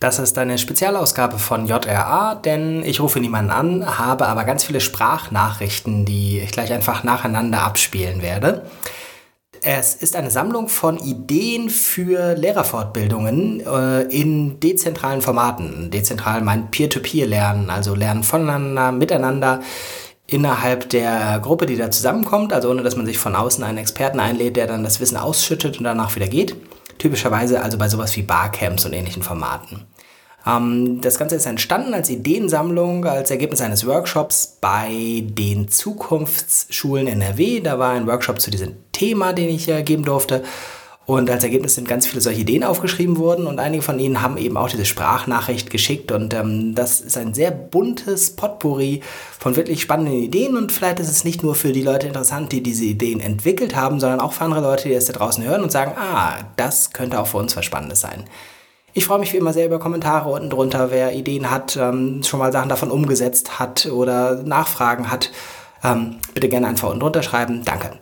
Das ist eine Spezialausgabe von JRA, denn ich rufe niemanden an, habe aber ganz viele Sprachnachrichten, die ich gleich einfach nacheinander abspielen werde. Es ist eine Sammlung von Ideen für Lehrerfortbildungen äh, in dezentralen Formaten. Dezentral meint Peer-to-Peer-Lernen, also Lernen voneinander, miteinander innerhalb der Gruppe, die da zusammenkommt, also ohne dass man sich von außen einen Experten einlädt, der dann das Wissen ausschüttet und danach wieder geht. Typischerweise also bei sowas wie Barcamps und ähnlichen Formaten. Ähm, das Ganze ist entstanden als Ideensammlung, als Ergebnis eines Workshops bei den Zukunftsschulen NRW. Da war ein Workshop zu diesem Thema, den ich äh, geben durfte. Und als Ergebnis sind ganz viele solche Ideen aufgeschrieben worden und einige von ihnen haben eben auch diese Sprachnachricht geschickt und ähm, das ist ein sehr buntes Potpourri von wirklich spannenden Ideen und vielleicht ist es nicht nur für die Leute interessant, die diese Ideen entwickelt haben, sondern auch für andere Leute, die es da draußen hören und sagen, ah, das könnte auch für uns was Spannendes sein. Ich freue mich wie immer sehr über Kommentare unten drunter, wer Ideen hat, ähm, schon mal Sachen davon umgesetzt hat oder Nachfragen hat. Ähm, bitte gerne einfach unten drunter schreiben. Danke.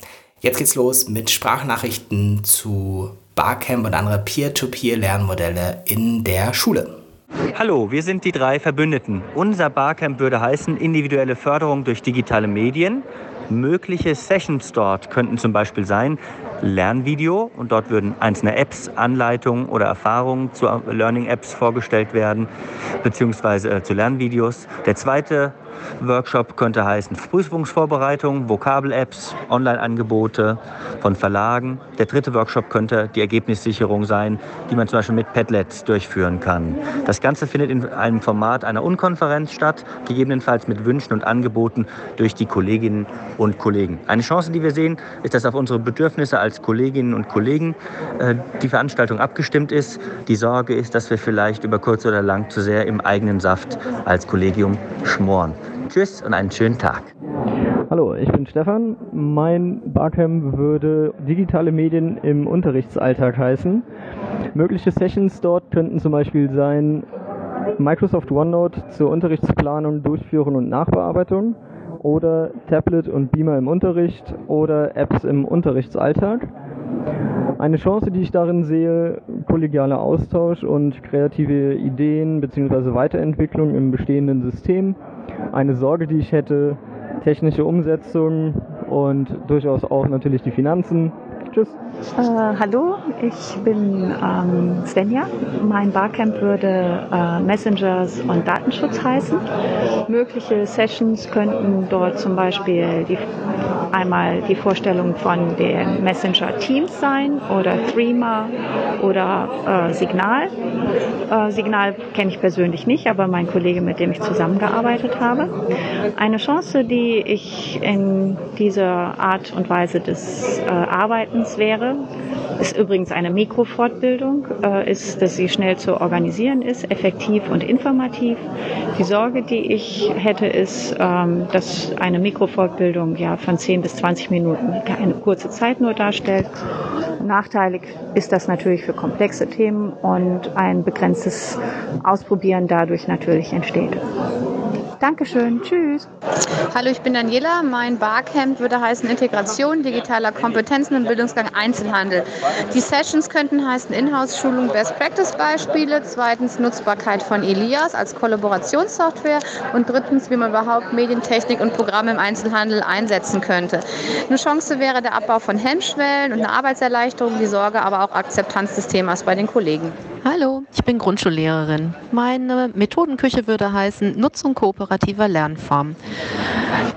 Jetzt geht's los mit Sprachnachrichten zu Barcamp und andere Peer-to-Peer-Lernmodelle in der Schule. Hallo, wir sind die drei Verbündeten. Unser Barcamp würde heißen individuelle Förderung durch digitale Medien. Mögliche Sessions dort könnten zum Beispiel sein Lernvideo und dort würden einzelne Apps, Anleitungen oder Erfahrungen zu Learning-Apps vorgestellt werden, beziehungsweise äh, zu Lernvideos. Der zweite Workshop könnte heißen Prüfungsvorbereitung, Vokabel-Apps, Online-Angebote von Verlagen. Der dritte Workshop könnte die Ergebnissicherung sein, die man zum Beispiel mit Padlets durchführen kann. Das Ganze findet in einem Format einer Unkonferenz statt, gegebenenfalls mit Wünschen und Angeboten durch die Kolleginnen und Kollegen. Eine Chance, die wir sehen, ist, dass auf unsere Bedürfnisse als Kolleginnen und Kollegen äh, die Veranstaltung abgestimmt ist. Die Sorge ist, dass wir vielleicht über kurz oder lang zu sehr im eigenen Saft als Kollegium schmoren. Tschüss und einen schönen Tag. Hallo, ich bin Stefan. Mein Barcamp würde digitale Medien im Unterrichtsalltag heißen. Mögliche Sessions dort könnten zum Beispiel sein Microsoft OneNote zur Unterrichtsplanung, Durchführung und Nachbearbeitung oder Tablet und Beamer im Unterricht oder Apps im Unterrichtsalltag. Eine Chance, die ich darin sehe, kollegialer Austausch und kreative Ideen bzw. Weiterentwicklung im bestehenden System. Eine Sorge, die ich hätte, technische Umsetzung und durchaus auch natürlich die Finanzen. Tschüss. Äh, hallo, ich bin ähm, Svenja. Mein Barcamp würde äh, Messengers und Datenschutz heißen. Mögliche Sessions könnten dort zum Beispiel die, einmal die Vorstellung von den Messenger Teams sein oder Threema oder äh, Signal. Äh, Signal kenne ich persönlich nicht, aber mein Kollege, mit dem ich zusammengearbeitet habe. Eine Chance, die ich in dieser Art und Weise des äh, Arbeitens wäre, ist übrigens eine Mikrofortbildung, äh, ist, dass sie schnell zu organisieren ist, effektiv und informativ. Die Sorge, die ich hätte, ist, ähm, dass eine Mikrofortbildung ja von 10 bis 20 Minuten eine kurze Zeit nur darstellt. Nachteilig ist das natürlich für komplexe Themen und ein begrenztes Ausprobieren dadurch natürlich entsteht. Dankeschön. Tschüss. Hallo, ich bin Daniela. Mein Barcamp würde heißen Integration digitaler Kompetenzen und Bildungsgang Einzelhandel. Die Sessions könnten heißen Inhouse-Schulung Best Practice-Beispiele, zweitens Nutzbarkeit von Elias als Kollaborationssoftware und drittens, wie man überhaupt Medientechnik und Programme im Einzelhandel einsetzen könnte. Eine Chance wäre der Abbau von Hemmschwellen und eine Arbeitserleichterung, die Sorge aber auch Akzeptanz des Themas bei den Kollegen. Hallo, ich bin Grundschullehrerin. Meine Methodenküche würde heißen Nutzung kooperativer Lernformen.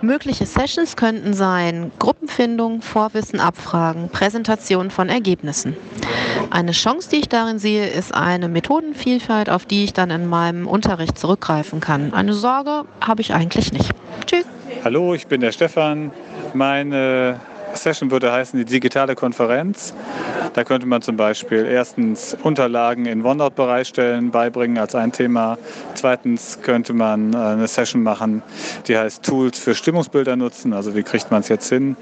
Mögliche Sessions könnten sein Gruppenfindung, Vorwissen, Abfragen, Präsentation von Ergebnissen. Eine Chance, die ich darin sehe, ist eine Methodenvielfalt, auf die ich dann in meinem Unterricht zurückgreifen kann. Eine Sorge habe ich eigentlich nicht. Tschüss. Hallo, ich bin der Stefan. Meine Session würde heißen die digitale Konferenz. Da könnte man zum Beispiel erstens Unterlagen in OneNote bereitstellen, beibringen als ein Thema. Zweitens könnte man äh, eine Session machen, die heißt Tools für Stimmungsbilder nutzen. Also wie kriegt man es jetzt hin,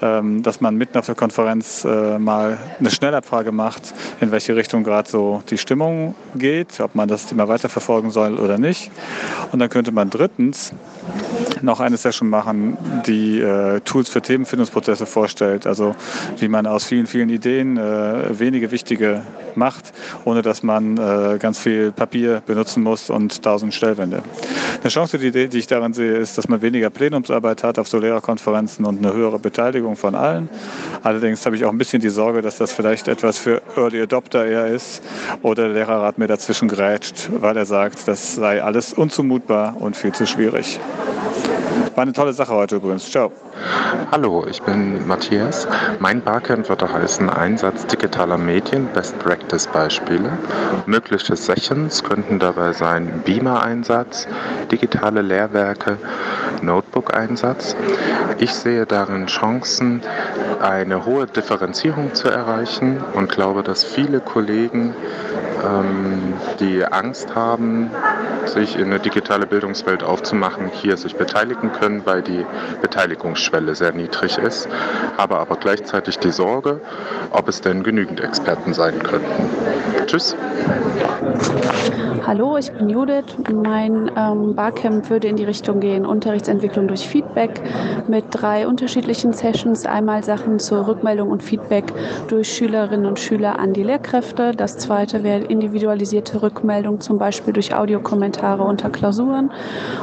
ähm, dass man mitten auf der Konferenz äh, mal eine Schnellabfrage macht, in welche Richtung gerade so die Stimmung geht, ob man das Thema weiterverfolgen soll oder nicht. Und dann könnte man drittens noch eine Session machen, die äh, Tools für Themenfindungsprozesse vorstellt. Also wie man aus vielen, vielen Ideen äh, wenige wichtige macht, ohne dass man äh, ganz viel Papier benutzen muss und tausend Stellwände. Eine Chance, die, die ich daran sehe, ist, dass man weniger Plenumsarbeit hat auf so Lehrerkonferenzen und eine höhere Beteiligung von allen. Allerdings habe ich auch ein bisschen die Sorge, dass das vielleicht etwas für Early Adopter eher ist oder der Lehrerrat mir dazwischen grätscht, weil er sagt, das sei alles unzumutbar und viel zu schwierig. War eine tolle Sache heute übrigens. Ciao. Hallo, ich bin Matthias. Mein Barcamp würde heißen Einsatz digitaler Medien, Best Practice Beispiele. Mögliche Sessions könnten dabei sein Beamer-Einsatz, digitale Lehrwerke, Notebook-Einsatz. Ich sehe darin Chancen, eine hohe Differenzierung zu erreichen und glaube, dass viele Kollegen ähm, die Angst haben, sich in eine digitale Bildungswelt aufzumachen, hier sich beteiligen können, weil die Beteiligungsschwelle sehr niedrig ist, habe aber gleichzeitig die Sorge, ob es denn genügend Experten sein könnten. Tschüss. Hallo, ich bin Judith. Mein ähm, Barcamp würde in die Richtung gehen, Unterrichtsentwicklung durch Feedback mit drei unterschiedlichen Sessions. Einmal Sachen zur Rückmeldung und Feedback durch Schülerinnen und Schüler an die Lehrkräfte. Das zweite wäre individualisierte Rückmeldung, zum Beispiel durch Audiokommentare unter Klausuren.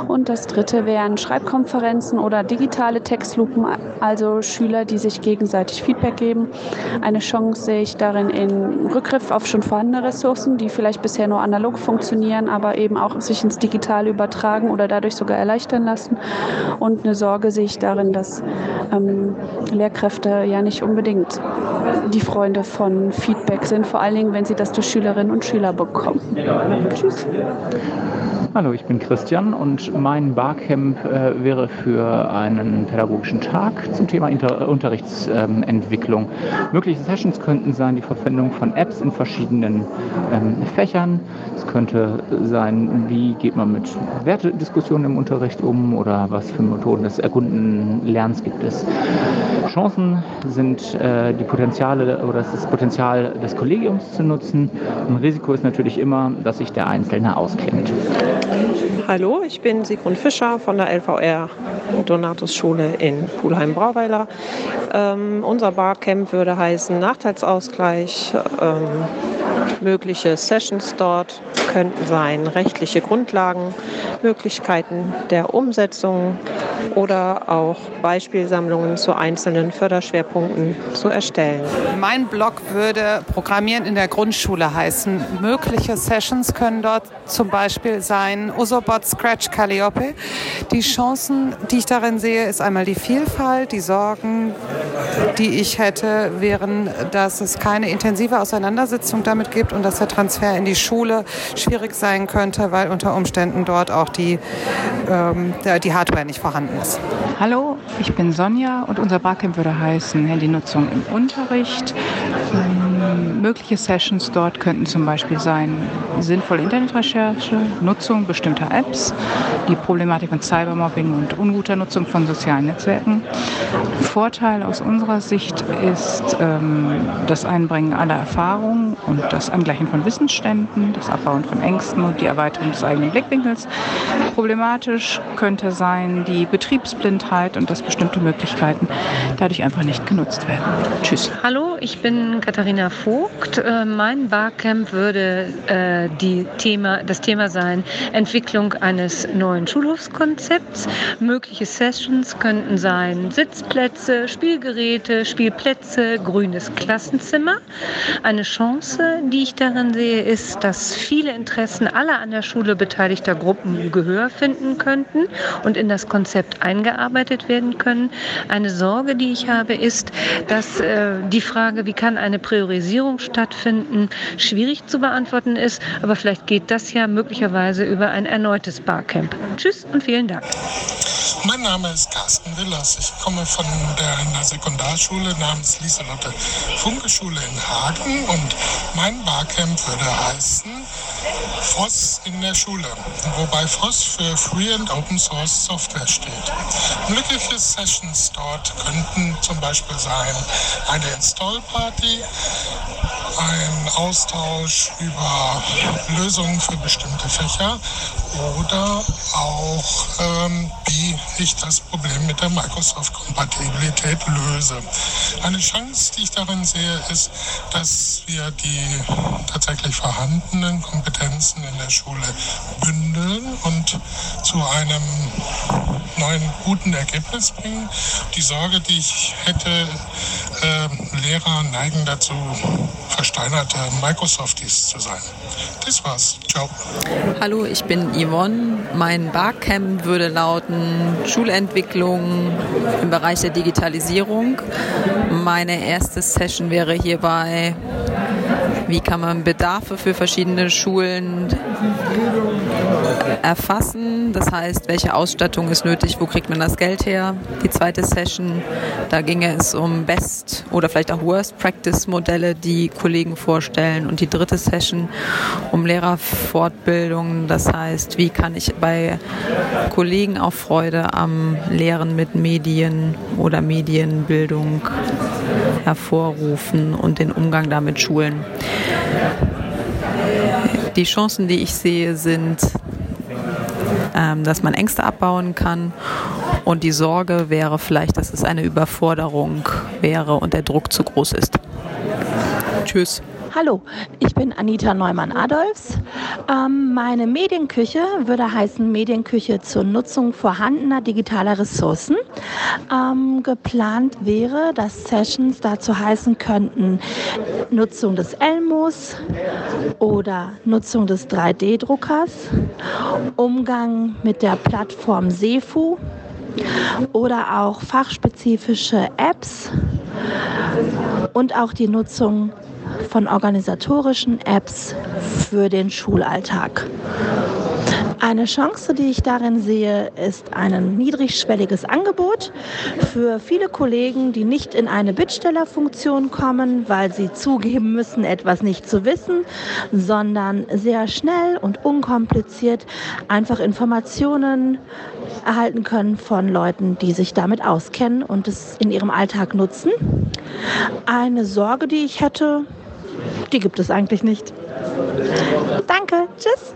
Und das dritte wären Schreibkonferenzen oder digitale Textlupen, also Schüler, die sich gegenseitig Feedback geben. Eine Chance sehe ich darin in Rückgriff auf schon vorhandene Ressourcen, die vielleicht bisher nur analog funktionieren, aber eben auch sich ins Digitale übertragen oder dadurch sogar erleichtern lassen. Und eine Sorge sehe ich darin, dass ähm, Lehrkräfte ja nicht unbedingt die Freunde von Feedback sind, vor allen Dingen, wenn sie das durch Schülerinnen und Schüler bekommen. Tschüss. Hallo, ich bin Christian und mein Barcamp äh, wäre für einen pädagogischen Tag zum Thema Inter Unterrichtsentwicklung. Ähm, Mögliche Sessions könnten sein die Verwendung von Apps in verschiedenen ähm, Fächern. Es könnte sein, wie geht man mit Wertediskussionen im Unterricht um oder was für Methoden des erkundenen Lernens gibt es. Chancen sind äh, die Potenziale oder das Potenzial des Kollegiums zu nutzen. Ein Risiko ist natürlich immer, dass sich der Einzelne auskennt. Hallo, ich bin Sigrun Fischer von der LVR Donatus Schule in Pulheim-Brauweiler. Ähm, unser Barcamp würde heißen Nachteilsausgleich. Ähm, mögliche Sessions dort könnten sein rechtliche Grundlagen, Möglichkeiten der Umsetzung oder auch Beispielsammlungen zu einzelnen Förderschwerpunkten zu erstellen. Mein Blog würde Programmieren in der Grundschule heißen. Mögliche Sessions können dort zum Beispiel sein Usobot, Scratch, Calliope. Die Chancen, die ich darin sehe, ist einmal die Vielfalt. Die Sorgen, die ich hätte, wären, dass es keine intensive Auseinandersetzung damit gibt und dass der Transfer in die Schule schwierig sein könnte, weil unter Umständen dort auch die, ähm, die Hardware nicht vorhanden ist. Hallo, ich bin Sonja und unser Barcamp würde heißen Handynutzung im Unterricht. Ähm, mögliche Sessions dort könnten zum Beispiel sein sinnvolle Internetrecherche, Nutzung bestimmter Apps, die Problematik von Cybermobbing und unguter Nutzung von sozialen Netzwerken. Vorteil aus unserer Sicht ist ähm, das Einbringen aller Erfahrungen und das Angleichen von Wissensständen, das Abbauen von Ängsten und die Erweiterung des eigenen Blickwinkels. Problematisch könnte sein die Betriebsblindheit und dass bestimmte Möglichkeiten dadurch einfach nicht genutzt werden. Tschüss. Hallo, ich bin Katharina Vogt. Äh, mein Barcamp würde äh, die Thema, das Thema sein Entwicklung eines neuen Schulhofskonzepts. Mögliche Sessions könnten sein Sitzplätze, Spielgeräte, Spielplätze, grünes Klassenzimmer. Eine Chance, die ich darin sehe, ist, dass viele Interessen aller an der Schule beteiligter Gruppen Gehör finden könnten und in das Konzept eingearbeitet werden können. Eine Sorge, die ich habe, ist, dass äh, die Frage, wie kann eine Priorisierung stattfinden, schwierig zu beantworten ist. Aber vielleicht geht das ja möglicherweise über ein erneutes Barcamp. Tschüss und vielen Dank. Mein Name ist Carsten Willers. Ich komme von der, einer Sekundarschule namens Lieselotte Funke Schule in Hagen und mein Barcamp würde heißen FOSS in der Schule, wobei FOSS für Free and Open Source Software steht. Mögliche Sessions dort könnten zum Beispiel sein eine Install Party, ein Austausch über Lösungen für bestimmte Fächer oder auch, ähm, wie ich das Problem mit der Microsoft-Kompatibilität löse. Eine Chance, die ich darin sehe, ist, dass wir die tatsächlich vorhandenen Kompetenzen in der Schule bündeln und zu einem neuen guten Ergebnis bringen. Die Sorge, die ich hätte, äh, Lehrer neigen dazu, versteinerte Microsofties zu sein. Das war's. Ciao. Hallo, ich bin Yvonne. Mein Barcamp würde lauten Schulentwicklung im Bereich der Digitalisierung. Meine erste Session wäre hierbei, wie kann man Bedarfe für verschiedene Schulen erfassen. Das heißt, welche Ausstattung ist nötig, wo kriegt man das Geld her. Die zweite Session, da ginge es um Best oder vielleicht auch Worst Practice Modelle, die Kollegen vorstellen. Und die dritte Session um Lehrerfortbildung. Das heißt, wie kann ich bei Kollegen auch Freude am Lehren mit Medien oder Medienbildung hervorrufen und den Umgang damit schulen. Die Chancen, die ich sehe, sind, ähm, dass man Ängste abbauen kann. Und die Sorge wäre vielleicht, dass es eine Überforderung wäre und der Druck zu groß ist. Tschüss. Hallo, ich bin Anita Neumann-Adolfs. Ähm, meine Medienküche würde heißen Medienküche zur Nutzung vorhandener digitaler Ressourcen. Ähm, geplant wäre, dass Sessions dazu heißen könnten Nutzung des Elmos oder Nutzung des 3D-Druckers, Umgang mit der Plattform Sefu oder auch fachspezifische Apps und auch die Nutzung von organisatorischen Apps für den Schulalltag. Eine Chance, die ich darin sehe, ist ein niedrigschwelliges Angebot für viele Kollegen, die nicht in eine Bittstellerfunktion kommen, weil sie zugeben müssen, etwas nicht zu wissen, sondern sehr schnell und unkompliziert einfach Informationen erhalten können von Leuten, die sich damit auskennen und es in ihrem Alltag nutzen. Eine Sorge, die ich hätte, die gibt es eigentlich nicht. Danke, tschüss.